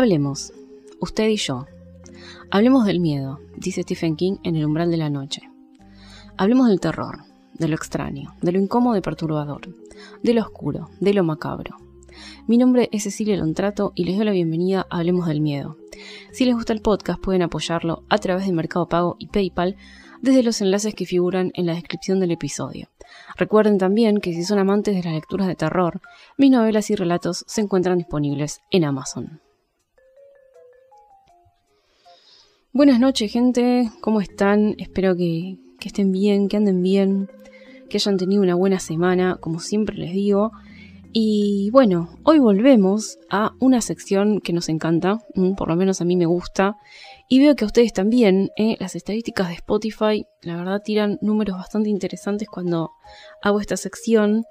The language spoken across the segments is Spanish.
Hablemos, usted y yo. Hablemos del miedo, dice Stephen King en El umbral de la noche. Hablemos del terror, de lo extraño, de lo incómodo y perturbador, de lo oscuro, de lo macabro. Mi nombre es Cecilia Lontrato y les doy la bienvenida a Hablemos del Miedo. Si les gusta el podcast pueden apoyarlo a través de Mercado Pago y PayPal desde los enlaces que figuran en la descripción del episodio. Recuerden también que si son amantes de las lecturas de terror, mis novelas y relatos se encuentran disponibles en Amazon. Buenas noches gente, ¿cómo están? Espero que, estén bien, que anden bien, que hayan tenido una buena semana, como siempre les digo. Y bueno, hoy volvemos a una sección que nos encanta, mm, por lo menos a mí me gusta, y veo que a ustedes también, ¿eh? las estadísticas de Spotify, la verdad tiran números bastante interesantes cuando hago esta sección.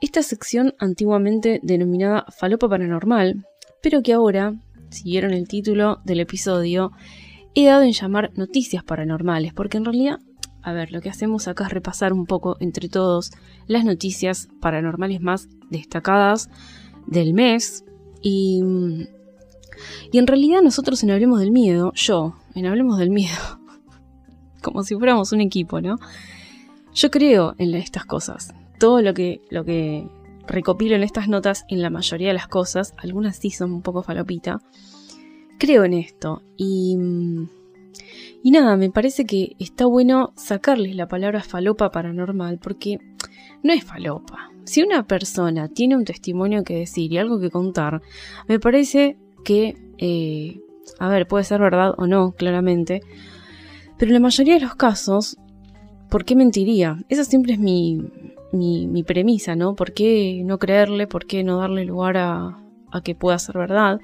Esta sección antiguamente denominada Falopa Paranormal, pero que ahora si vieron el título del episodio, he dado en llamar noticias paranormales, porque en realidad, a ver, lo que hacemos acá es repasar un poco entre todos las noticias paranormales más destacadas del mes. Y, y en realidad nosotros en Hablemos del Miedo, yo, en Hablemos del Miedo, como si fuéramos un equipo, ¿no? Yo creo en estas cosas. Todo lo que, lo que recopilo en estas notas en la mayoría de las cosas, algunas sí son un poco falopita, creo en esto y... Y nada, me parece que está bueno sacarles la palabra falopa paranormal porque no es falopa. Si una persona tiene un testimonio que decir y algo que contar, me parece que, eh, a ver, puede ser verdad o no, claramente, pero en la mayoría de los casos, ¿por qué mentiría? Esa siempre es mi, mi, premisa, ¿no? ¿Por qué no creerle? ¿Por qué no darle lugar a, que pueda ser verdad?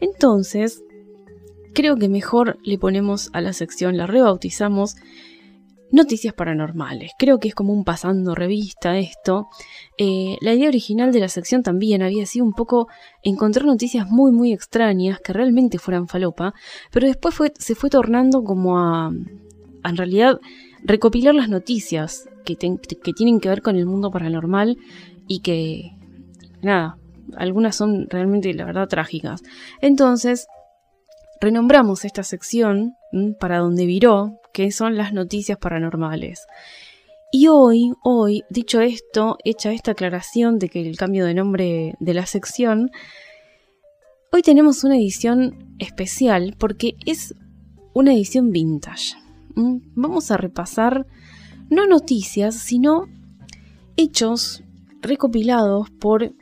Entonces, creo que mejor le ponemos a la sección, la rebautizamos Noticias Paranormales. Creo que es como un pasando revista esto. Eh, la idea original de la sección también había sido un poco encontrar noticias muy muy extrañas que realmente fueran falopa, pero después se fue tornando como a, en realidad, recopilar las noticias que, tienen que ver con el mundo paranormal y que, nada, algunas son realmente, la verdad, trágicas. Entonces, renombramos esta sección para donde viró, que son las noticias paranormales. Y hoy, hoy, dicho esto, hecha esta aclaración de que el cambio de nombre de la sección, hoy tenemos una edición especial porque es una edición vintage. Vamos a repasar no noticias, sino hechos recopilados por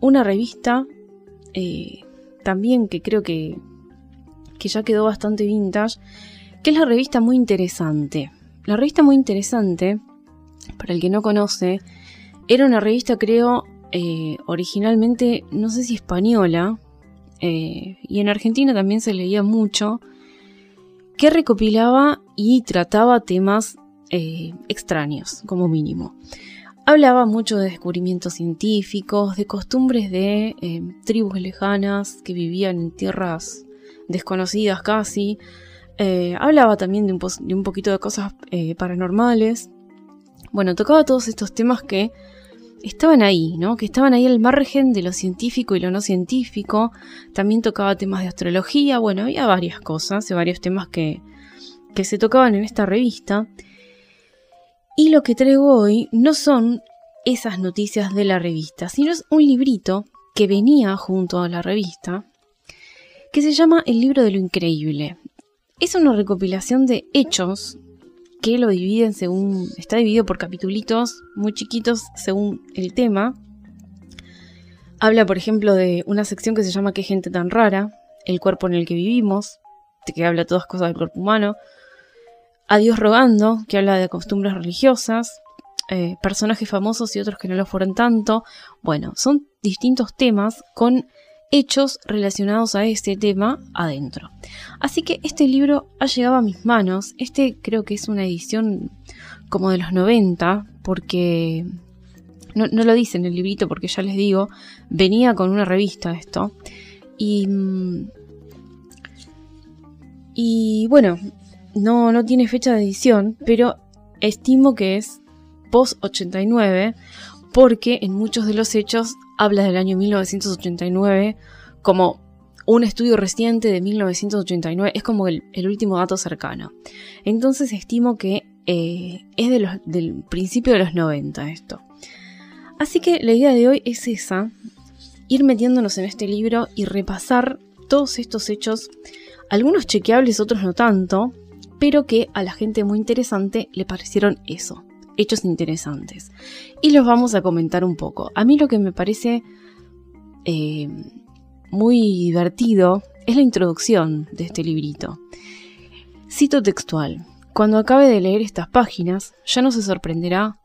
una revista eh, también que creo que, que ya quedó bastante vintage, que es la revista Muy Interesante. La revista Muy Interesante, para el que no conoce, era una revista creo eh, originalmente, no sé si española, eh, y en Argentina también se leía mucho, que recopilaba y trataba temas eh, extraños, como mínimo. Hablaba mucho de descubrimientos científicos, de costumbres de eh, tribus lejanas que vivían en tierras desconocidas casi. Eh, hablaba también de un, poquito de cosas paranormales. Bueno, tocaba todos estos temas que estaban ahí, ¿no? Que estaban ahí al margen de lo científico y lo no científico. También tocaba temas de astrología. Bueno, había varias cosas, varios temas que, que se tocaban en esta revista. Y lo que traigo hoy no son esas noticias de la revista, sino es un librito que venía junto a la revista, que se llama El libro de lo increíble. Es una recopilación de hechos que lo dividen según. está dividido por capitulitos muy chiquitos según el tema. Habla, por ejemplo, de una sección que se llama Qué gente tan rara, el cuerpo en el que vivimos, que habla todas cosas del cuerpo humano, a Dios rogando, que habla de costumbres religiosas, eh, personajes famosos y otros que no lo fueron tanto. Bueno, son distintos temas con hechos relacionados a este tema adentro. Así que este libro ha llegado a mis manos. Este creo que es una edición como de los 90, porque no, no, lo dice en el librito, porque ya les digo, venía con una revista esto. Y, mm, y bueno, no, no tiene fecha de edición, pero estimo que es post 89 porque en muchos de los hechos habla del año 1989 como un estudio reciente de 1989 es como el, último dato cercano. Entonces estimo que eh, es de del principio de los 90 esto. Así que la idea de hoy es esa, ir metiéndonos en este libro y repasar todos estos hechos, algunos chequeables, otros no tanto, pero que a la gente muy interesante le parecieron eso, hechos interesantes. Y los vamos a comentar un poco. A mí lo que me parece eh, muy divertido es la introducción de este librito. Cito textual. Cuando acabe de leer estas páginas, ya no se sorprenderá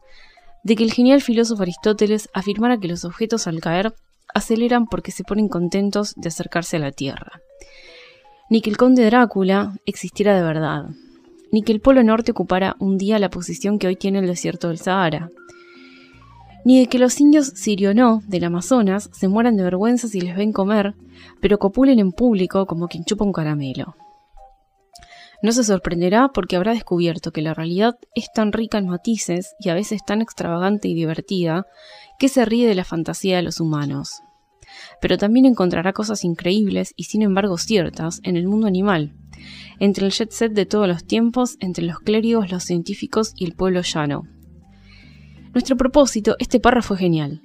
de que el genial filósofo Aristóteles afirmara que los objetos al caer aceleran porque se ponen contentos de acercarse a la Tierra. Ni que el conde Drácula existiera de verdad, ni que el Polo Norte ocupara un día la posición que hoy tiene el desierto del Sahara, ni de que los indios sirionó del Amazonas se mueran de vergüenza si les ven comer, pero copulen en público como quien chupa un caramelo. No se sorprenderá porque habrá descubierto que la realidad es tan rica en matices y a veces tan extravagante y divertida que se ríe de la fantasía de los humanos. Pero también encontrará cosas increíbles y sin embargo ciertas en el mundo animal, entre el jet set de todos los tiempos, entre los clérigos, los científicos y el pueblo llano. Nuestro propósito, este párrafo es genial.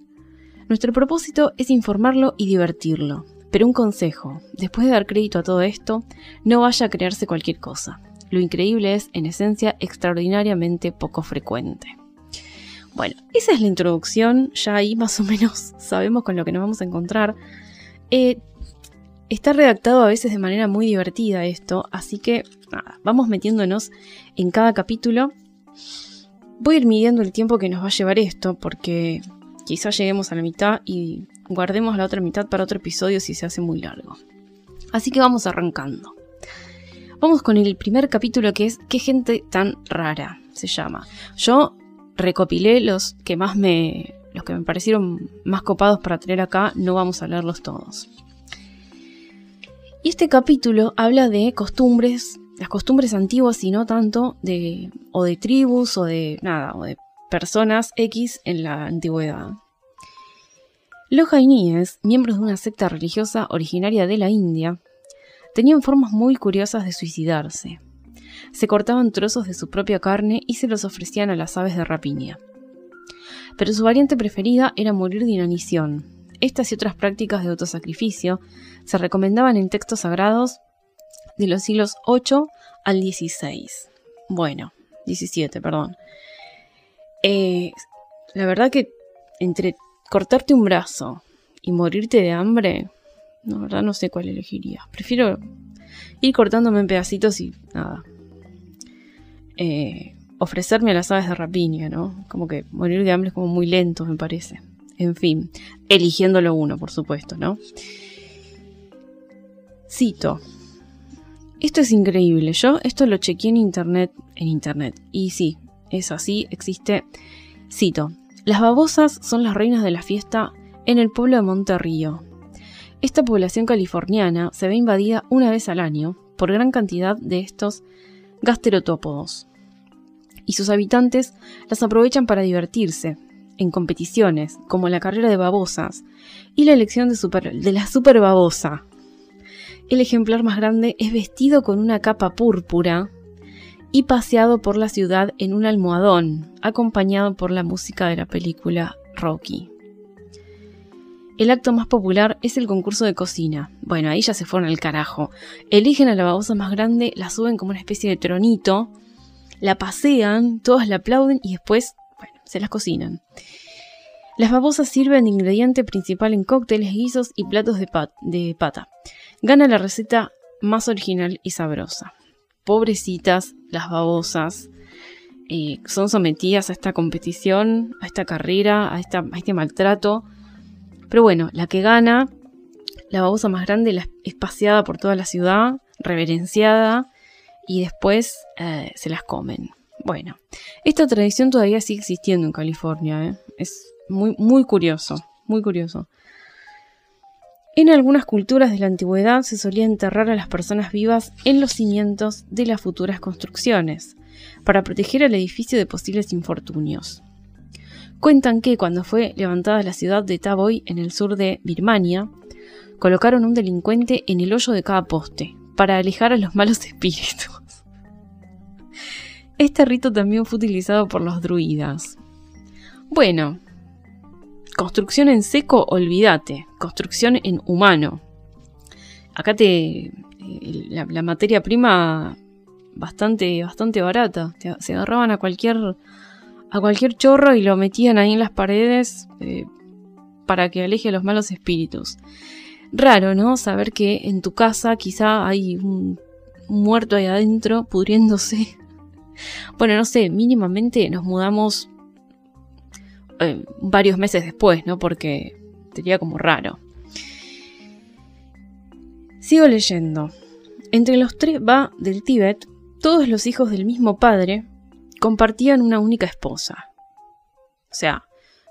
Nuestro propósito es informarlo y divertirlo. Pero un consejo, después de dar crédito a todo esto, no vaya a crearse cualquier cosa. Lo increíble es, en esencia, extraordinariamente poco frecuente. Bueno, esa es la introducción, ya ahí más o menos sabemos con lo que nos vamos a encontrar. Eh, Está redactado a veces de manera muy divertida esto, así que nada, vamos metiéndonos en cada capítulo. Voy a ir midiendo el tiempo que nos va a llevar esto, porque quizás lleguemos a la mitad y guardemos la otra mitad para otro episodio si se hace muy largo. Así que vamos arrancando. Vamos con el primer capítulo que es ¿Qué gente tan rara? se llama. Yo recopilé los que más me los que me parecieron más copados para tener acá, no vamos a leerlos todos. Y este capítulo habla de costumbres, las costumbres antiguas y no tanto de o de tribus o de nada, o de personas X en la antigüedad. Los jainíes, miembros de una secta religiosa originaria de la India, tenían formas muy curiosas de suicidarse. Se cortaban trozos de su propia carne y se los ofrecían a las aves de rapiña. Pero su variante preferida era morir de inanición, estas y otras prácticas de autosacrificio se recomendaban en textos sagrados de los siglos 8 al 16. Bueno, 17, perdón. Eh, la verdad que entre cortarte un brazo y morirte de hambre, la verdad no sé cuál elegiría. Prefiero ir cortándome en pedacitos y nada. Eh, ofrecerme a las aves de rapiña, ¿no? Como que morir de hambre es como muy lento, me parece en fin, eligiéndolo uno, por supuesto, ¿no? Cito. Esto es increíble. Yo esto lo chequeé en internet, en internet. Y sí, es así, existe. Cito. Las babosas son las reinas de la fiesta en el pueblo de Monterrío. Esta población californiana se ve invadida una vez al año por gran cantidad de estos gasterotópodos. Y sus habitantes las aprovechan para divertirse, en competiciones, como la carrera de babosas y la elección de, la super babosa. El ejemplar más grande es vestido con una capa púrpura y paseado por la ciudad en un almohadón, acompañado por la música de la película Rocky. El acto más popular es el concurso de cocina. Bueno, ahí ya se fueron al carajo. Eligen a la babosa más grande, la suben como una especie de tronito, la pasean, todos la aplauden y después se las cocinan. Las babosas sirven de ingrediente principal en cócteles, guisos y platos de, pata. Gana la receta más original y sabrosa. Pobrecitas, las babosas eh, son sometidas a esta competición, a esta carrera, a, este maltrato. Pero bueno, la que gana, la babosa más grande, es paseada por toda la ciudad, reverenciada, y después eh, se las comen. Bueno, esta tradición todavía sigue existiendo en California. ¿eh? Es muy, muy curioso, muy curioso. En algunas culturas de la antigüedad se solía enterrar a las personas vivas en los cimientos de las futuras construcciones, para proteger al edificio de posibles infortunios. Cuentan que cuando fue levantada la ciudad de Taboy en el sur de Birmania, colocaron un delincuente en el hoyo de cada poste, para alejar a los malos espíritus. Este rito también fue utilizado por los druidas. Bueno, construcción en seco, olvídate. Construcción en humano. Acá te. Eh, la, materia prima bastante, bastante barata. Se agarraban a cualquier. A cualquier chorro y lo metían ahí en las paredes. Eh, para que aleje a los malos espíritus. Raro, ¿no? Saber que en tu casa quizá hay un muerto ahí adentro pudriéndose bueno, no sé, mínimamente nos mudamos eh, varios meses después, ¿no? Porque sería como raro. Sigo leyendo. Entre los tres va del Tíbet, todos los hijos del mismo padre compartían una única esposa. O sea,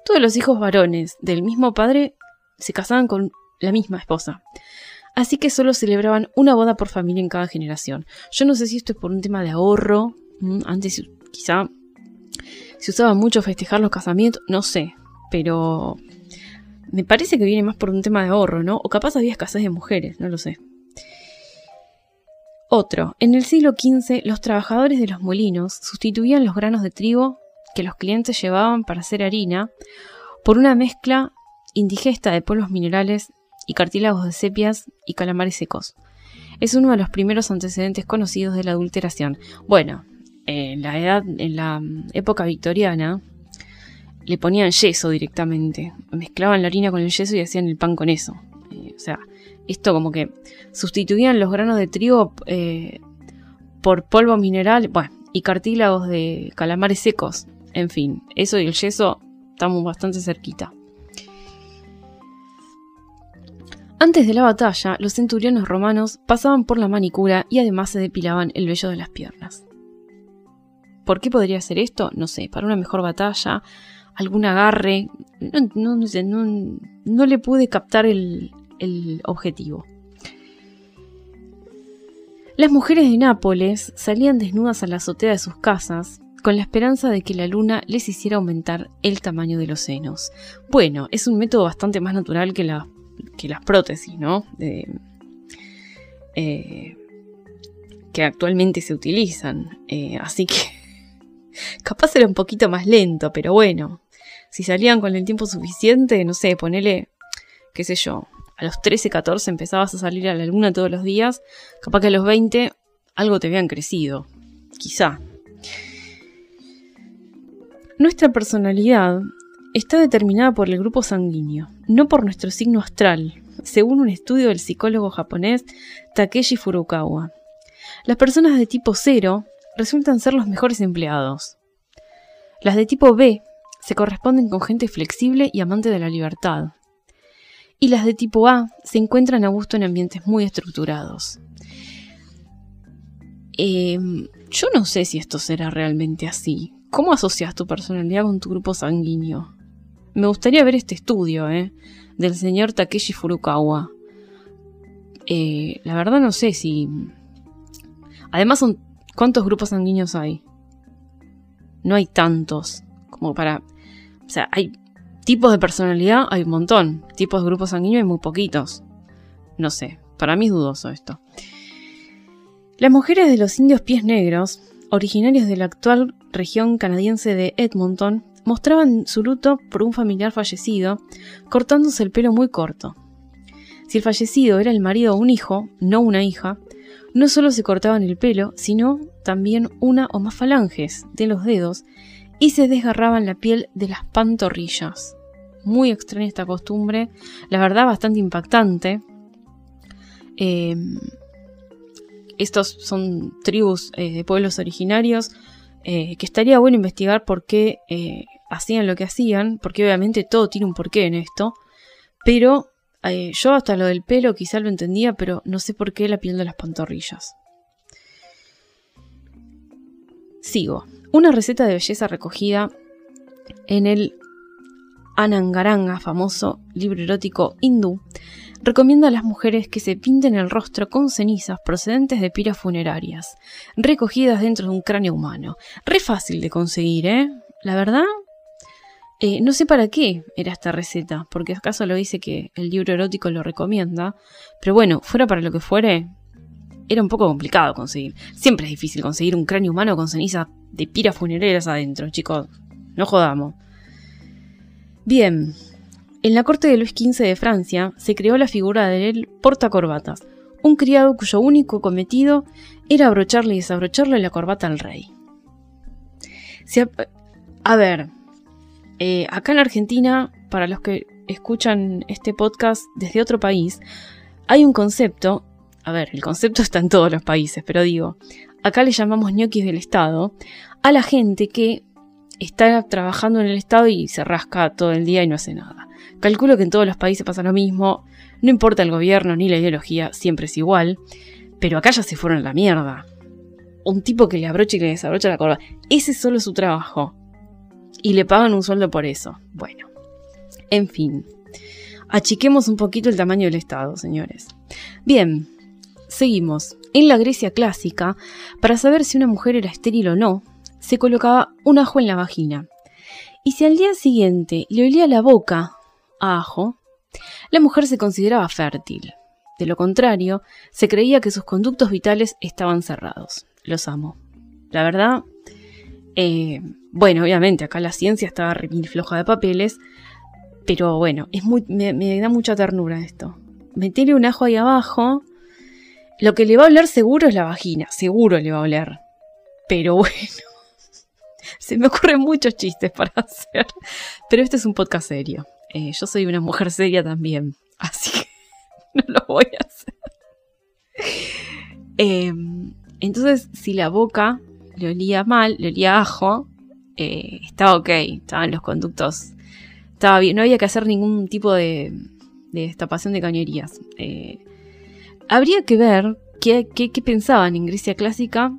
todos los hijos varones del mismo padre se casaban con la misma esposa. Así que solo celebraban una boda por familia en cada generación. Yo no sé si esto es por un tema de ahorro antes quizá se usaba mucho festejar los casamientos, no sé, pero me parece que viene más por un tema de ahorro, ¿no? O capaz había escasez de mujeres, no lo sé. Otro, en el siglo XV los trabajadores de los molinos sustituían los granos de trigo que los clientes llevaban para hacer harina por una mezcla indigesta de polvos minerales y cartílagos de sepias y calamares secos. Es uno de los primeros antecedentes conocidos de la adulteración. Bueno, en la edad, en la época victoriana, le ponían yeso directamente. Mezclaban la harina con el yeso y hacían el pan con eso. Eh, o sea, esto como que sustituían los granos de trigo eh, por polvo mineral, bueno, y cartílagos de calamares secos. En fin, eso y el yeso estamos bastante cerquita. Antes de la batalla, los centuriones romanos pasaban por la manicura y además se depilaban el vello de las piernas. ¿Por qué podría ser esto? No sé, para una mejor batalla, algún agarre. No, no, no, le pude captar el, el objetivo. Las mujeres de Nápoles salían desnudas a la azotea de sus casas con la esperanza de que la luna les hiciera aumentar el tamaño de los senos. Bueno, es un método bastante más natural que, la, que las prótesis, ¿no? Eh, que actualmente se utilizan. Eh, así que Capaz era un poquito más lento, pero bueno. Si salían con el tiempo suficiente, no sé, ponele, qué sé yo, a los 13, 14 empezabas a salir a la luna todos los días, capaz que a los 20 algo te habían crecido. Quizá. Nuestra personalidad está determinada por el grupo sanguíneo, no por nuestro signo astral, según un estudio del psicólogo japonés Takeshi Furukawa. Las personas de tipo 0 resultan ser los mejores empleados. Las de tipo B se corresponden con gente flexible y amante de la libertad. Y las de tipo A se encuentran a gusto en ambientes muy estructurados. Em, yo no sé si esto será realmente así. ¿Cómo asocias tu personalidad con tu grupo sanguíneo? Me gustaría ver este estudio, ¿eh? Del señor Takeshi Furukawa. Eh, la verdad no sé si... Además son ¿Cuántos grupos sanguíneos hay? No hay tantos como para... O sea, hay tipos de personalidad, hay un montón. Tipos de grupos sanguíneos hay muy poquitos. No sé, para mí es dudoso esto. Las mujeres de los indios pies negros, originarios de la actual región canadiense de Edmonton, mostraban su luto por un familiar fallecido, cortándose el pelo muy corto. Si el fallecido era el marido o un hijo, no una hija, no solo se cortaban el pelo, sino también una o más falanges de los dedos y se desgarraban la piel de las pantorrillas. Muy extraña esta costumbre, la verdad bastante impactante. Em, estos son tribus eh, de pueblos originarios eh, que estaría bueno investigar por qué eh, hacían lo que hacían, porque obviamente todo tiene un porqué en esto, pero yo hasta lo del pelo quizá lo entendía, pero no sé por qué la piel de las pantorrillas. Sigo. Una receta de belleza recogida en el Anangaranga, famoso libro erótico hindú, recomienda a las mujeres que se pinten el rostro con cenizas procedentes de piras funerarias, recogidas dentro de un cráneo humano. Re fácil de conseguir, ¿eh? La verdad, Eh, no sé para qué era esta receta, porque acaso lo dice que el libro erótico lo recomienda, pero bueno, fuera para lo que fuere, era un poco complicado conseguir. Siempre es difícil conseguir un cráneo humano con ceniza de piras funerarias adentro, chicos. No jodamos. Bien, en la corte de Luis XV de Francia se creó la figura del portacorbatas, un criado cuyo único cometido era abrocharle y desabrocharle la corbata al rey. a, ver, eh, acá en Argentina, para los que escuchan este podcast desde otro país, hay un concepto, a ver, el concepto está en todos los países, pero digo, acá le llamamos ñoquis del Estado, a la gente que está trabajando en el Estado y se rasca todo el día y no hace nada. Calculo que en todos los países pasa lo mismo, no importa el gobierno ni la ideología, siempre es igual, pero acá ya se fueron a la mierda. Un tipo que le abrocha y le desabrocha la corbata, ese es solo su trabajo. Y le pagan un sueldo por eso. Bueno, en fin. Achiquemos un poquito el tamaño del Estado, señores. Bien, seguimos. En la Grecia clásica, para saber si una mujer era estéril o no, se colocaba un ajo en la vagina. Y si al día siguiente le olía la boca a ajo, la mujer se consideraba fértil. De lo contrario, se creía que sus conductos vitales estaban cerrados. Los amo. La verdad, eh, bueno, obviamente acá la ciencia estaba floja de papeles, pero bueno, es muy, me, da mucha ternura esto. Meterle un ajo ahí abajo, lo que le va a oler seguro es la vagina, seguro le va a oler. Pero bueno, se me ocurren muchos chistes para hacer. Pero este es un podcast serio. Eh, yo soy una mujer seria también, así que no lo voy a hacer. Em, entonces, si la boca le olía mal, le olía ajo, eh, estaba ok, estaban los conductos, estaba bien, no había que hacer ningún tipo de, destapación de cañerías. Eh, habría que ver qué, qué pensaban en Grecia clásica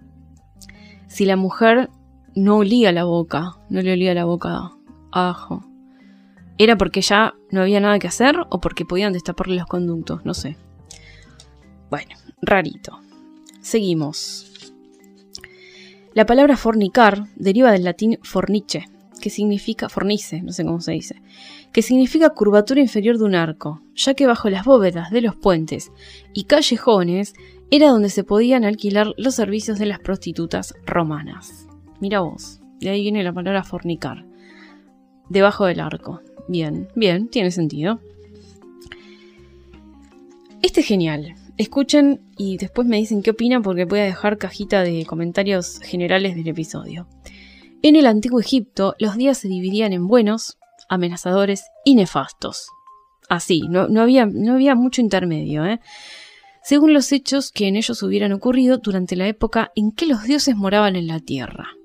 si la mujer no olía la boca, no le olía la boca a ajo. ¿Era porque ya no había nada que hacer o porque podían destaparle los conductos? No sé. Bueno, rarito. Seguimos. La palabra fornicar deriva del latín fornice, que significa fornice, no sé cómo se dice, que significa curvatura inferior de un arco, ya que bajo las bóvedas de los puentes y callejones era donde se podían alquilar los servicios de las prostitutas romanas. Mira vos, de ahí viene la palabra fornicar, debajo del arco. Bien, bien, tiene sentido. Este es genial. Escuchen y después me dicen qué opinan porque voy a dejar cajita de comentarios generales del episodio. En el antiguo Egipto, los días se dividían en buenos, amenazadores y nefastos. Así, no, no, había, no había, mucho intermedio, ¿eh? según los hechos que en ellos hubieran ocurrido durante la época en que los dioses moraban en la tierra.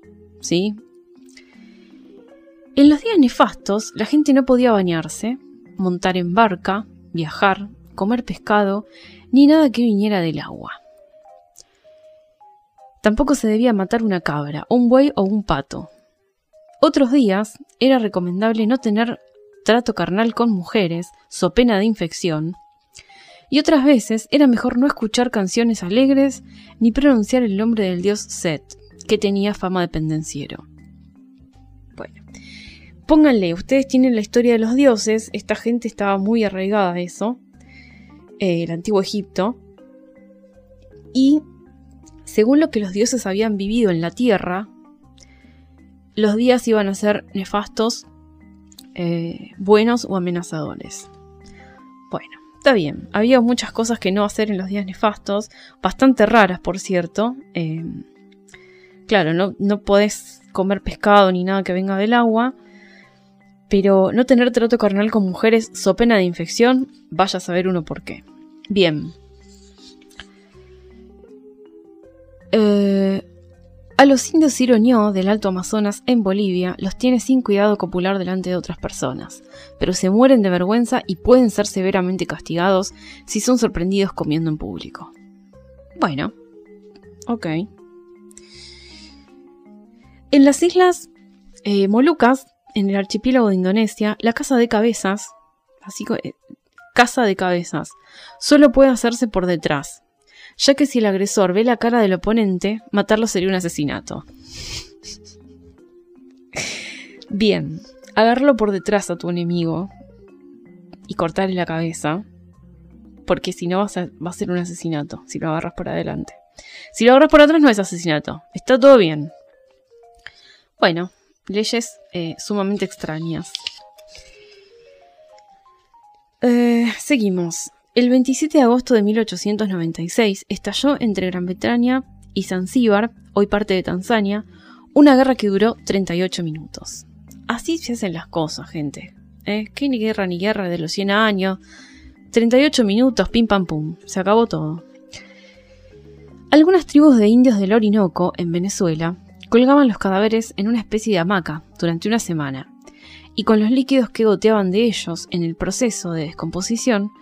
En los días nefastos, la gente no podía bañarse, montar en barca, viajar, comer pescado, ni nada que viniera del agua. Tampoco se debía matar una cabra, un buey o un pato. Otros días era recomendable no tener trato carnal con mujeres, so pena de infección, y otras veces era mejor no escuchar canciones alegres ni pronunciar el nombre del dios Set, que tenía fama de pendenciero. Pónganle, ustedes tienen la historia de los dioses, esta gente estaba muy arraigada a eso, eh, el antiguo Egipto, y según lo que los dioses habían vivido en la tierra, los días iban a ser nefastos, eh, buenos o amenazadores. Bueno, está bien, había muchas cosas que no hacer en los días nefastos, bastante raras por cierto. Eh, claro, no, no podés comer pescado ni nada que venga del agua, pero no tener trato carnal con mujeres so pena de infección, vaya a saber uno por qué. Bien. Eh, a los indios siroñó del Alto Amazonas en Bolivia los tiene sin cuidado copular delante de otras personas, pero se mueren de vergüenza y pueden ser severamente castigados si son sorprendidos comiendo en público. Bueno, ok. En las islas eh, Molucas en el archipiélago de Indonesia, la caza de cabezas, así que, eh, caza de cabezas, solo puede hacerse por detrás, ya que si el agresor ve la cara del oponente, matarlo sería un asesinato. Bien, agarrarlo por detrás a tu enemigo y cortarle la cabeza, porque si no va a ser un asesinato, si lo agarras por adelante. Si lo agarras por atrás no es asesinato, está todo bien. Bueno, leyes eh, sumamente extrañas. Eh, seguimos. El 27 de agosto de 1896 estalló entre Gran Bretaña y Zanzíbar, hoy parte de Tanzania, una guerra que duró 38 minutos. Así se hacen las cosas, gente. ¿Eh? ¿Qué ni guerra ni guerra de los 100 años? 38 minutos, pim pam pum, se acabó todo. Algunas tribus de indios del Orinoco, en Venezuela, colgaban los cadáveres en una especie de hamaca durante una semana, y con los líquidos que goteaban de ellos en el proceso de descomposición,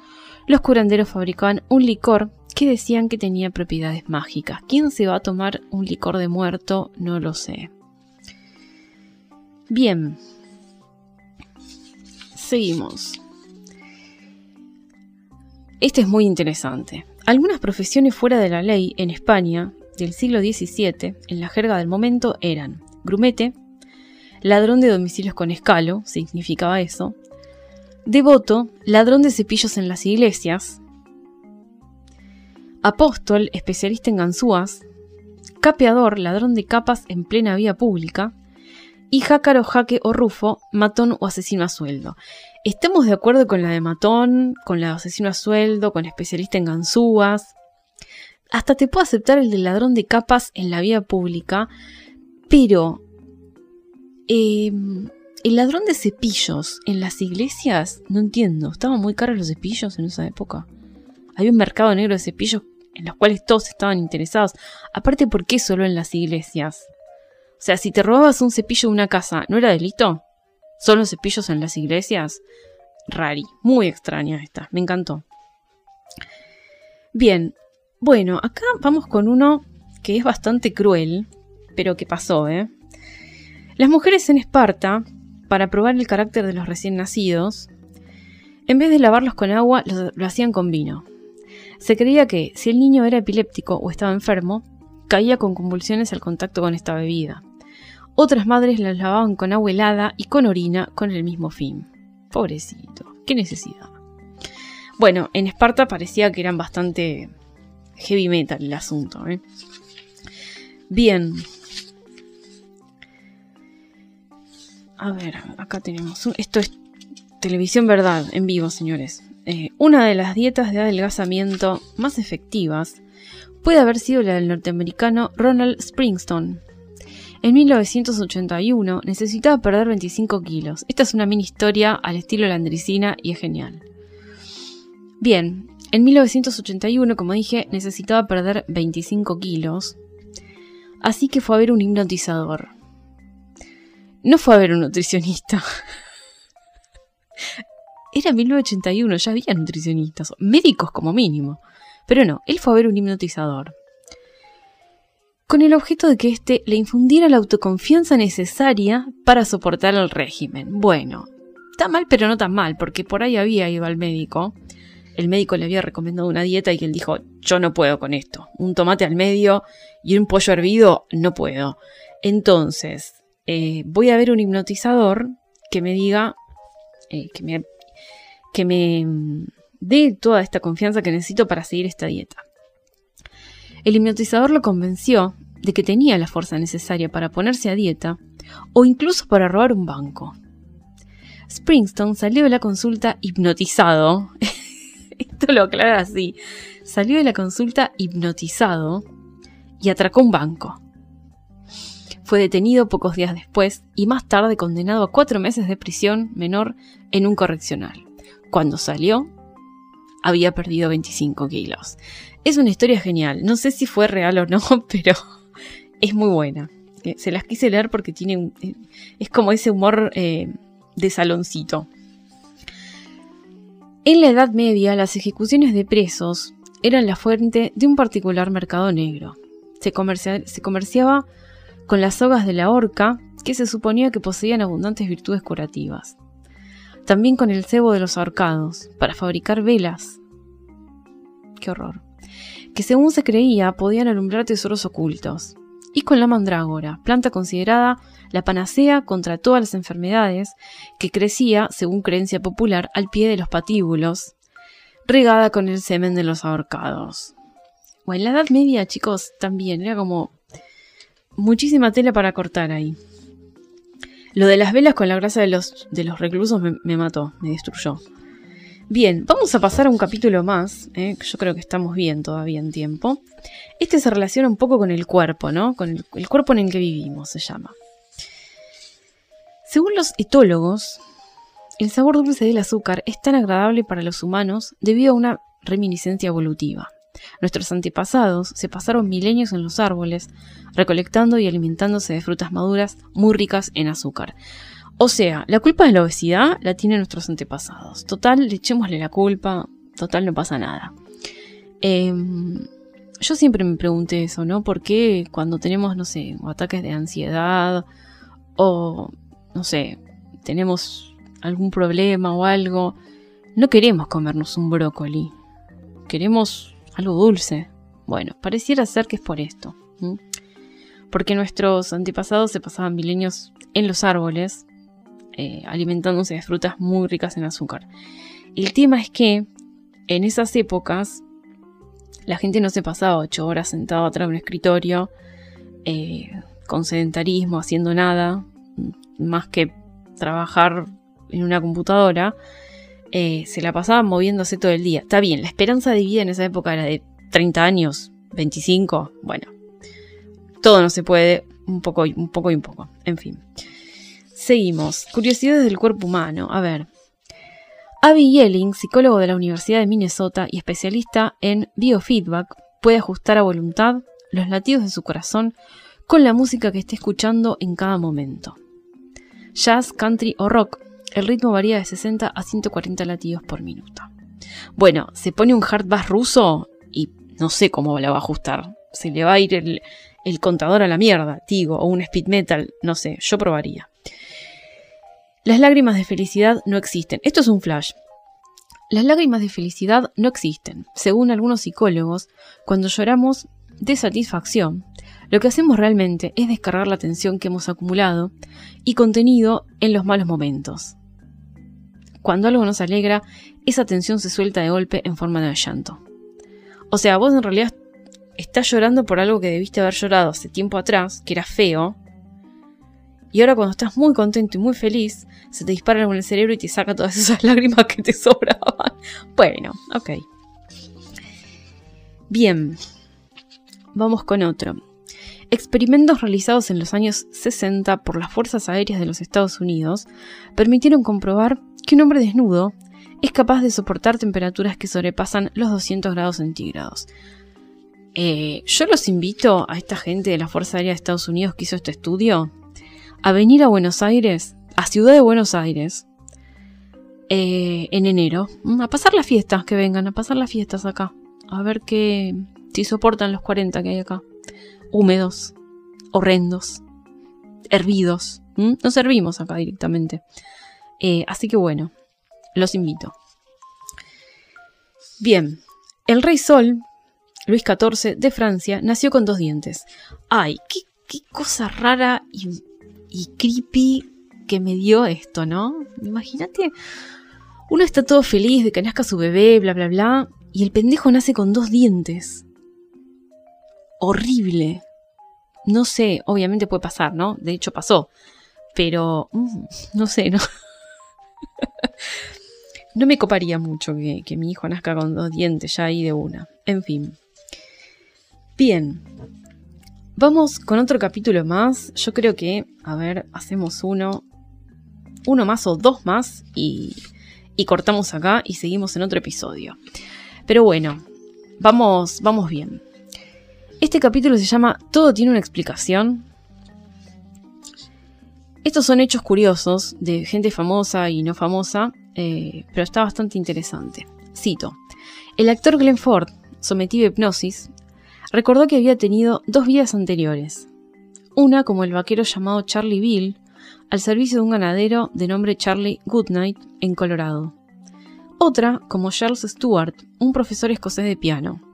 los curanderos fabricaban un licor que decían que tenía propiedades mágicas. ¿Quién se va a tomar un licor de muerto? No lo sé. Bien. Seguimos. Este es muy interesante. Algunas profesiones fuera de la ley en España del siglo XVII, en la jerga del momento, eran grumete, ladrón de domicilios con escalo, significaba eso, devoto, ladrón de cepillos en las iglesias, apóstol, especialista en ganzúas, capeador, ladrón de capas en plena vía pública, y jácaro, jaque o rufo, matón o asesino a sueldo. Estamos de acuerdo con la de matón, con la de asesino a sueldo, con especialista en ganzúas. Hasta te puedo aceptar el de ladrón de capas en la vía pública, pero Em, el ladrón de cepillos en las iglesias, no entiendo, estaban muy caros los cepillos en esa época. Había un mercado negro de cepillos en los cuales todos estaban interesados. Aparte, ¿por qué solo en las iglesias? O sea, si te robabas un cepillo de una casa, ¿no era delito? ¿Solo cepillos en las iglesias? Rari, muy extraña esta, me encantó. Bien, bueno, acá vamos con uno que es bastante cruel, pero que pasó, ¿eh? Las mujeres en Esparta, para probar el carácter de los recién nacidos, en vez de lavarlos con agua, lo, hacían con vino. Se creía que, si el niño era epiléptico o estaba enfermo, caía con convulsiones al contacto con esta bebida. Otras madres las lavaban con agua helada y con orina con el mismo fin. Pobrecito, qué necesidad. Bueno, en Esparta parecía que eran bastante heavy metal el asunto. ¿eh? Bien, A ver, acá tenemos. esto es televisión verdad, en vivo, señores. Eh, una de las dietas de adelgazamiento más efectivas puede haber sido la del norteamericano Ronald Springston. En 1981 necesitaba perder 25 kilos. Esta es una mini historia al estilo landricina y es genial. Bien, en 1981, como dije, necesitaba perder 25 kilos. Así que fue a ver un hipnotizador no fue a ver un nutricionista. Era 1981, ya había nutricionistas, médicos como mínimo. Pero no, él fue a ver un hipnotizador. Con el objeto de que éste le infundiera la autoconfianza necesaria para soportar el régimen. Bueno, está mal, pero no tan mal, porque por ahí había ido al médico. El médico le había recomendado una dieta y él dijo, yo no puedo con esto. Un tomate al medio y un pollo hervido, no puedo. Entonces, eh, voy a ver un hipnotizador que me diga, eh, que, me, que me mm, dé toda esta confianza que necesito para seguir esta dieta. El hipnotizador lo convenció de que tenía la fuerza necesaria para ponerse a dieta o incluso para robar un banco. Springston salió de la consulta hipnotizado. Esto lo aclara así. Salió de la consulta hipnotizado y atracó un banco. Fue detenido pocos días después y más tarde condenado a cuatro meses de prisión menor en un correccional. Cuando salió, había perdido 25 kilos. Es una historia genial. No sé si fue real o no, pero es muy buena. Eh, se las quise leer porque tiene eh, es como ese humor eh, de saloncito. En la Edad Media, las ejecuciones de presos eran la fuente de un particular mercado negro. Se, se comerciaba con las sogas de la horca, que se suponía que poseían abundantes virtudes curativas. También con el cebo de los ahorcados, para fabricar velas. ¡Qué horror! Que según se creía podían alumbrar tesoros ocultos. y con la mandrágora, planta considerada la panacea contra todas las enfermedades, que crecía, según creencia popular, al pie de los patíbulos, regada con el semen de los ahorcados. Bueno, en la Edad Media, chicos, también era como muchísima tela para cortar ahí. Lo de las velas con la grasa de los, de los reclusos me, mató, me destruyó. Bien, vamos a pasar a un capítulo más, ¿eh? yo creo que estamos bien todavía en tiempo. Este se relaciona un poco con el cuerpo, ¿no? Con el cuerpo en el que vivimos, se llama. Según los etólogos, el sabor dulce del azúcar es tan agradable para los humanos debido a una reminiscencia evolutiva. Nuestros antepasados se pasaron milenios en los árboles, recolectando y alimentándose de frutas maduras muy ricas en azúcar. O sea, la culpa de la obesidad la tienen nuestros antepasados. Total, le echémosle la culpa, total no pasa nada. Em, yo siempre me pregunté eso, ¿no? ¿Por qué cuando tenemos, no sé, ataques de ansiedad o, no sé, tenemos algún problema o algo, no queremos comernos un brócoli? Queremos algo dulce. Bueno, pareciera ser que es por esto. Porque nuestros antepasados se pasaban milenios en los árboles, eh, alimentándose de frutas muy ricas en azúcar. El tema es que en esas épocas la gente no se pasaba ocho horas sentado atrás de un escritorio, eh, con sedentarismo, haciendo nada, más que trabajar en una computadora, eh, se la pasaban moviéndose todo el día. Está bien, la esperanza de vida en esa época era de 30 años, 25, bueno, todo no se puede, un poco, un poco y un poco, en fin. Seguimos. Curiosidades del cuerpo humano. A ver. Abby Yelling, psicólogo de la Universidad de Minnesota y especialista en biofeedback, puede ajustar a voluntad los latidos de su corazón con la música que esté escuchando en cada momento. Jazz, country o rock el ritmo varía de 60 a 140 latidos por minuto. Bueno, se pone un hard bass ruso y no sé cómo la va a ajustar. Se le va a ir el, contador a la mierda, digo, o un speed metal, no sé, yo probaría. Las lágrimas de felicidad no existen. Esto es un flash. Las lágrimas de felicidad no existen. Según algunos psicólogos, cuando lloramos de satisfacción, lo que hacemos realmente es descargar la tensión que hemos acumulado y contenido en los malos momentos. Cuando algo nos alegra, esa tensión se suelta de golpe en forma de llanto. O sea, vos en realidad estás llorando por algo que debiste haber llorado hace tiempo atrás, que era feo, y ahora cuando estás muy contento y muy feliz, se te dispara algo en el cerebro y te saca todas esas lágrimas que te sobraban. Bueno, ok. Bien, vamos con otro. Experimentos realizados en los años 60 por las Fuerzas Aéreas de los Estados Unidos permitieron comprobar que un hombre desnudo es capaz de soportar temperaturas que sobrepasan los 200 grados centígrados. Eh, yo los invito a esta gente de la Fuerza Aérea de Estados Unidos que hizo este estudio a venir a Buenos Aires, a Ciudad de Buenos Aires, eh, en enero, mm, a pasar las fiestas, que vengan, a pasar las fiestas acá, a ver qué, si soportan los 40 que hay acá, húmedos, horrendos, hervidos, no nos servimos acá directamente. Eh, así que bueno, los invito. Bien, el rey Sol, Luis XIV de Francia, nació con dos dientes. Ay, qué, cosa rara y, y, creepy que me dio esto, ¿no? Imagínate, uno está todo feliz de que nazca su bebé, bla, bla, bla, y el pendejo nace con dos dientes. Horrible. No sé, obviamente puede pasar, ¿no? De hecho pasó. Pero, mm, no sé, ¿no? no me coparía mucho que, mi hijo nazca con dos dientes ya ahí de una. En fin. Bien. Vamos con otro capítulo más. Yo creo que, a ver, hacemos uno, uno más o dos más y, y cortamos acá y seguimos en otro episodio. Pero bueno, vamos, vamos bien. Este capítulo se llama Todo tiene una explicación estos son hechos curiosos de gente famosa y no famosa, eh, pero está bastante interesante. Cito, el actor Glenn Ford, sometido a hipnosis, recordó que había tenido dos vidas anteriores. Una como el vaquero llamado Charlie Bill, al servicio de un ganadero de nombre Charlie Goodnight en Colorado. Otra como Charles Stewart, un profesor escocés de piano.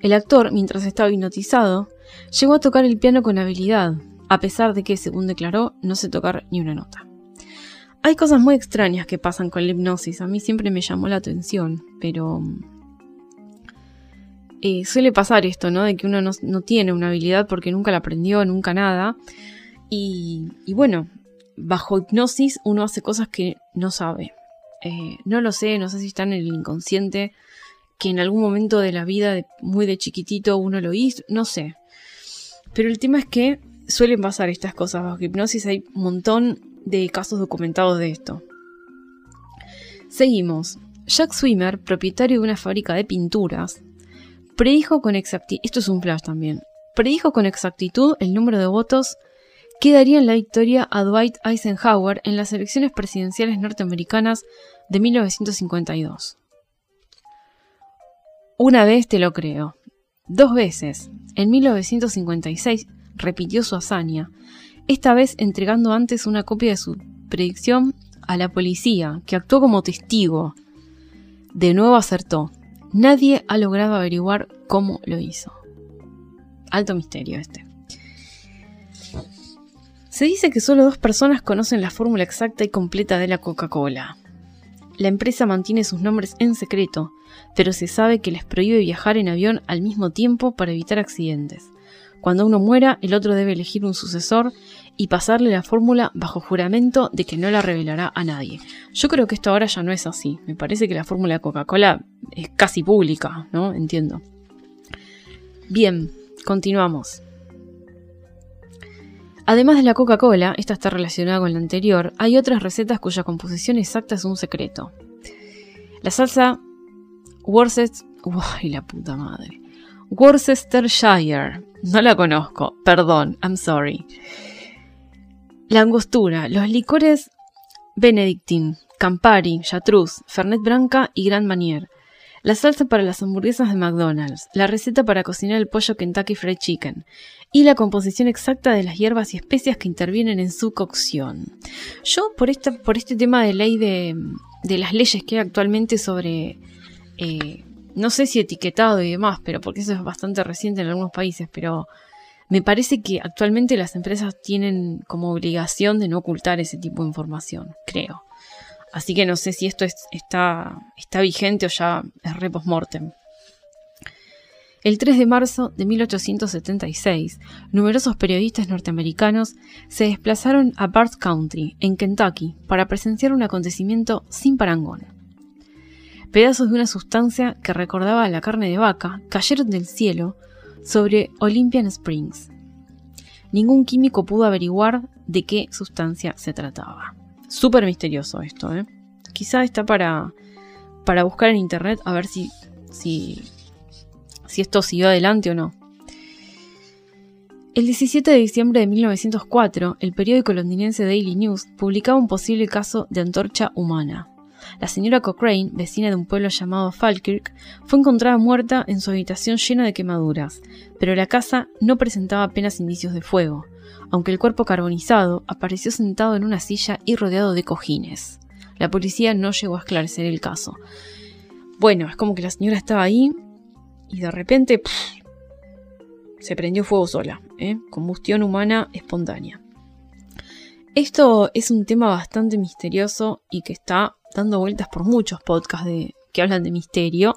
El actor, mientras estaba hipnotizado, llegó a tocar el piano con habilidad, a pesar de que, según declaró, no sé tocar ni una nota. Hay cosas muy extrañas que pasan con la hipnosis, a mí siempre me llamó la atención, pero eh, suele pasar esto, ¿no? De que uno no, tiene una habilidad porque nunca la aprendió, nunca nada. Y, bueno, bajo hipnosis uno hace cosas que no sabe. Eh, no lo sé, no sé si está en el inconsciente, que en algún momento de la vida, muy de chiquitito, uno lo hizo, no sé. Pero el tema es que suelen pasar estas cosas bajo hipnosis, hay un montón de casos documentados de esto. Seguimos. Jack Swimmer, propietario de una fábrica de pinturas, predijo con exactitud, esto es un flash también, predijo con exactitud el número de votos que darían la victoria a Dwight Eisenhower en las elecciones presidenciales norteamericanas de 1952. Una vez te lo creo. Dos veces. En 1956 repitió su hazaña, esta vez entregando antes una copia de su predicción a la policía, que actuó como testigo. De nuevo acertó. Nadie ha logrado averiguar cómo lo hizo. Alto misterio este. Se dice que solo dos personas conocen la fórmula exacta y completa de la Coca-Cola. La empresa mantiene sus nombres en secreto, pero se sabe que les prohíbe viajar en avión al mismo tiempo para evitar accidentes. Cuando uno muera, el otro debe elegir un sucesor y pasarle la fórmula bajo juramento de que no la revelará a nadie. Yo creo que esto ahora ya no es así. Me parece que la fórmula de Coca-Cola es casi pública, ¿no? Entiendo. Bien, continuamos. Además de la Coca-Cola, esta está relacionada con la anterior, hay otras recetas cuya composición exacta es un secreto. La salsa Worcester... ¡Uy, la puta madre! Worcestershire. No la conozco, perdón, I'm sorry. La angostura, los licores Benedictine, Campari, Chartreuse, Fernet Branca y Grand Manier. La salsa para las hamburguesas de McDonald's, la receta para cocinar el pollo Kentucky Fried Chicken y la composición exacta de las hierbas y especias que intervienen en su cocción. Yo por, por este tema de ley de, las leyes que hay actualmente sobre, eh, no sé si etiquetado y demás, pero porque eso es bastante reciente en algunos países, pero me parece que actualmente las empresas tienen como obligación de no ocultar ese tipo de información, creo. Así que no sé si esto está, vigente o ya es re post-mortem. El 3 de marzo de 1876, numerosos periodistas norteamericanos se desplazaron a Barth County, en Kentucky, para presenciar un acontecimiento sin parangón. Pedazos de una sustancia que recordaba a la carne de vaca cayeron del cielo sobre Olympian Springs. Ningún químico pudo averiguar de qué sustancia se trataba. Súper misterioso esto, ¿eh? Quizá está para, para buscar en internet a ver si, si, si esto siguió adelante o no. El 17 de diciembre de 1904, el periódico londinense Daily News publicaba un posible caso de antorcha humana. La señora Cochrane, vecina de un pueblo llamado Falkirk, fue encontrada muerta en su habitación llena de quemaduras, pero la casa no presentaba apenas indicios de fuego, aunque el cuerpo carbonizado apareció sentado en una silla y rodeado de cojines. La policía no llegó a esclarecer el caso. Bueno, es como que la señora estaba ahí y de repente se prendió fuego sola, ¿eh? combustión humana espontánea. Esto es un tema bastante misterioso y que está dando vueltas por muchos podcasts de, que hablan de misterio.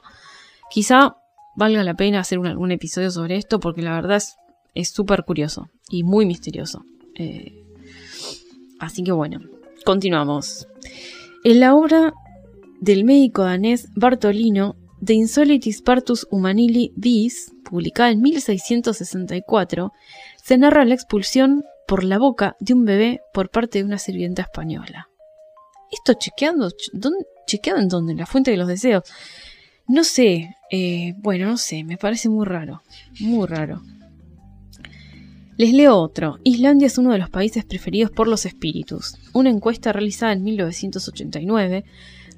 Quizá valga la pena hacer algún episodio sobre esto porque la verdad es súper curioso y muy misterioso. Eh, así que bueno, continuamos. En la obra del médico danés Bartolino De Insolitis Partus Humanili Vis, publicada en 1664, se narra la expulsión por la boca de un bebé por parte de una sirvienta española. Esto chequeando, ¿dónde, chequeado en dónde? En la fuente de los deseos. No sé, eh, bueno, no sé, me parece muy raro, muy raro. Les leo otro. Islandia es uno de los países preferidos por los espíritus. Una encuesta realizada en 1989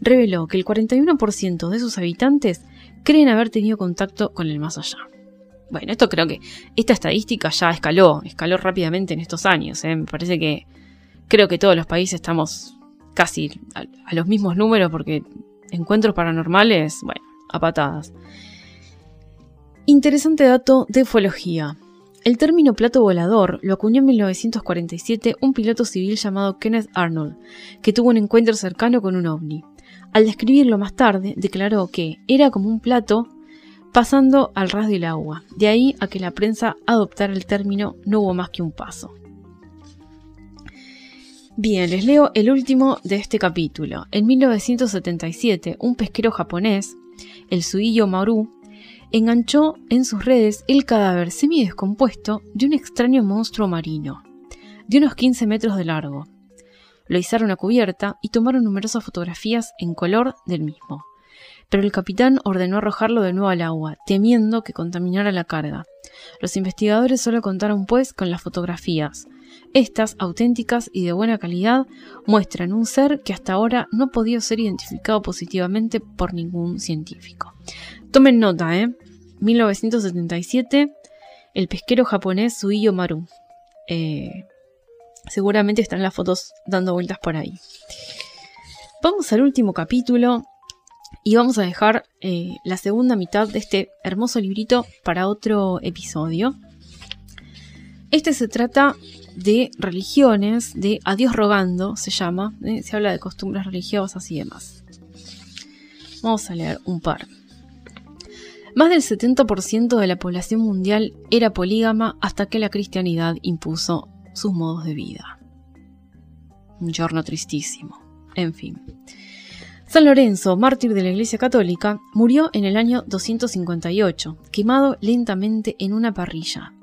reveló que el 41% de sus habitantes creen haber tenido contacto con el más allá. Bueno, esto creo que esta estadística ya escaló, escaló rápidamente en estos años. ¿eh? Me parece que creo que todos los países estamos casi a, los mismos números porque encuentros paranormales, bueno, a patadas. Interesante dato de ufología. El término plato volador lo acuñó en 1947 un piloto civil llamado Kenneth Arnold, que tuvo un encuentro cercano con un ovni. Al describirlo más tarde, declaró que era como un plato pasando al ras del agua. De ahí a que la prensa adoptara el término no hubo más que un paso. Bien, les leo el último de este capítulo. En 1977, un pesquero japonés, el Suiyo Maru, enganchó en sus redes el cadáver semidescompuesto de un extraño monstruo marino, de unos 15 metros de largo. Lo izaron a cubierta y tomaron numerosas fotografías en color del mismo. Pero el capitán ordenó arrojarlo de nuevo al agua, temiendo que contaminara la carga. Los investigadores solo contaron pues con las fotografías. Estas, auténticas y de buena calidad, muestran un ser que hasta ahora no ha podido ser identificado positivamente por ningún científico. Tomen nota, ¿eh? 1977, el pesquero japonés Suiyo Maru. Eh, seguramente están las fotos dando vueltas por ahí. Vamos al último capítulo y vamos a dejar eh, la segunda mitad de este hermoso librito para otro episodio. Este se trata de religiones, de a Dios rogando, se llama, ¿eh? se habla de costumbres religiosas y demás. Vamos a leer un par. Más del 70% de la población mundial era polígama hasta que la cristianidad impuso sus modos de vida. Un giorno tristísimo. En fin. San Lorenzo, mártir de la Iglesia Católica, murió en el año 258, quemado lentamente en una parrilla.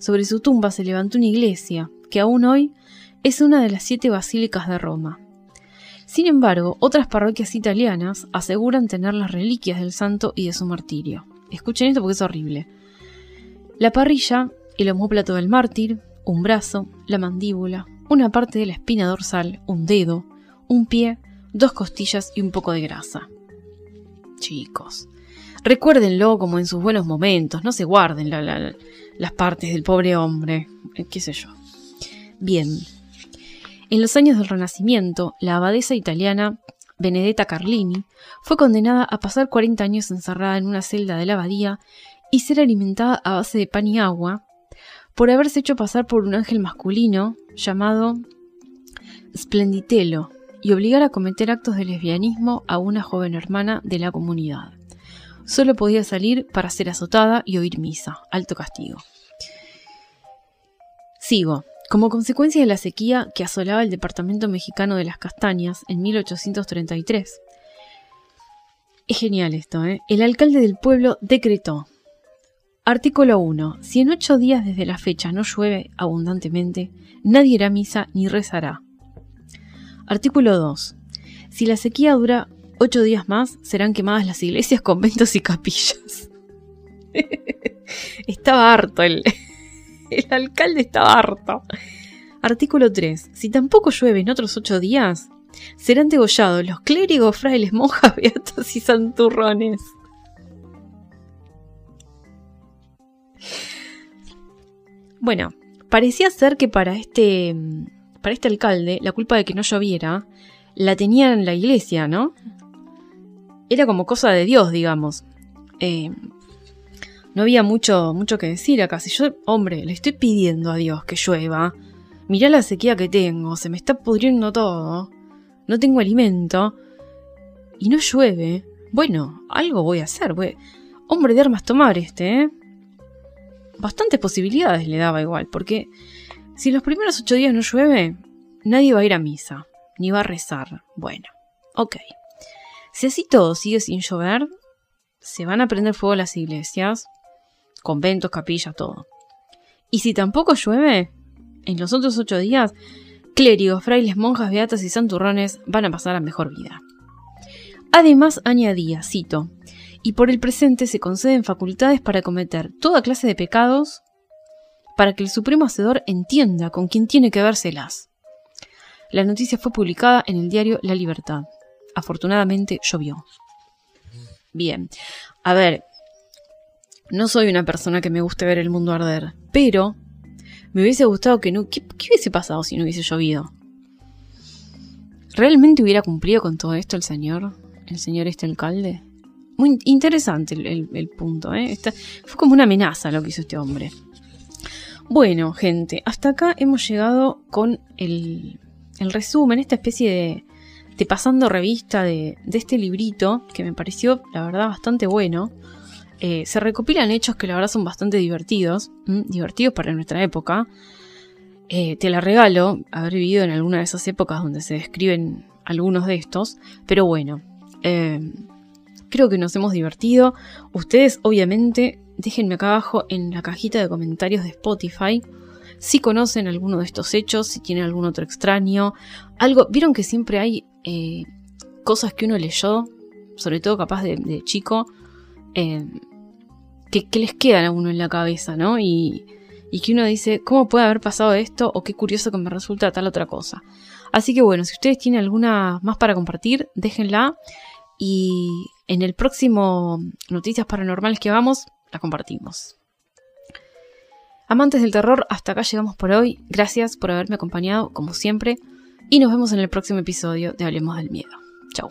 Sobre su tumba se levantó una iglesia, que aún hoy es una de las siete basílicas de Roma. Sin embargo, otras parroquias italianas aseguran tener las reliquias del santo y de su martirio. Escuchen esto porque es horrible. La parrilla, el homóplato del mártir, un brazo, la mandíbula, una parte de la espina dorsal, un dedo, un pie, dos costillas y un poco de grasa. Chicos, recuérdenlo como en sus buenos momentos, no se guarden las partes del pobre hombre, eh, qué sé yo. Bien, en los años del Renacimiento, la abadesa italiana Benedetta Carlini fue condenada a pasar 40 años encerrada en una celda de la abadía y ser alimentada a base de pan y agua por haberse hecho pasar por un ángel masculino llamado Splenditelo y obligar a cometer actos de lesbianismo a una joven hermana de la comunidad. Solo podía salir para ser azotada y oír misa, alto castigo. Sigo. Como consecuencia de la sequía que asolaba el departamento mexicano de las Castañas en 1833, es genial esto, ¿eh? El alcalde del pueblo decretó. Artículo 1. Si en ocho días desde la fecha no llueve abundantemente, nadie irá a misa ni rezará. Artículo 2. Si la sequía dura ocho días más, serán quemadas las iglesias, conventos y capillas. Estaba harto el, el alcalde estaba harto. Artículo 3. Si tampoco llueve en otros ocho días, serán degollados los clérigos, frailes, monjas, beatos y santurrones. Bueno, parecía ser que para este, para este alcalde la culpa de que no lloviera la tenía en la iglesia, ¿no? Era como cosa de Dios, digamos. Eh, no había mucho, mucho que decir acá. Si yo, hombre, le estoy pidiendo a Dios que llueva, mirá la sequía que tengo, se me está pudriendo todo, no tengo alimento, y no llueve. Bueno, algo voy a hacer, Hombre de armas tomar este, ¿eh? Bastantes posibilidades le daba igual, porque si los primeros ocho días no llueve, nadie va a ir a misa, ni va a rezar. Bueno, ok. Si así todo sigue sin llover, se van a prender fuego las iglesias, conventos, capillas, todo. Y si tampoco llueve, en los otros ocho días, clérigos, frailes, monjas, beatas y santurrones van a pasar a mejor vida. Además, añadía, cito, y por el presente se conceden facultades para cometer toda clase de pecados para que el Supremo Hacedor entienda con quién tiene que vérselas. La noticia fue publicada en el diario La Libertad. Afortunadamente llovió. Bien, a ver, no soy una persona que me guste ver el mundo arder, pero me hubiese gustado que no... ¿Qué, hubiese pasado si no hubiese llovido? ¿Realmente hubiera cumplido con todo esto el señor? ¿El señor este alcalde? Muy interesante el, punto, ¿eh? fue como una amenaza lo que hizo este hombre. Bueno, gente, hasta acá hemos llegado con el, resumen, esta especie de, de pasando revista de, este librito, que me pareció, la verdad, bastante bueno. Eh, se recopilan hechos que la verdad son bastante divertidos, divertidos para nuestra época. Eh, te la regalo, haber vivido en alguna de esas épocas donde se describen algunos de estos, pero bueno, eh, creo que nos hemos divertido. Ustedes, obviamente, déjenme acá abajo en la cajita de comentarios de Spotify si conocen alguno de estos hechos, si tienen algún otro extraño, algo. Vieron que siempre hay eh, cosas que uno leyó, sobre todo capaz de, chico, que, que, les quedan a uno en la cabeza, ¿no? Y y que uno dice, ¿cómo puede haber pasado esto? O qué curioso que me resulta tal otra cosa. Así que bueno, si ustedes tienen alguna más para compartir, déjenla. Y en el próximo Noticias Paranormales que vamos, la compartimos. Amantes del terror, hasta acá llegamos por hoy. Gracias por haberme acompañado, como siempre. Y nos vemos en el próximo episodio de Hablemos del Miedo. Chao.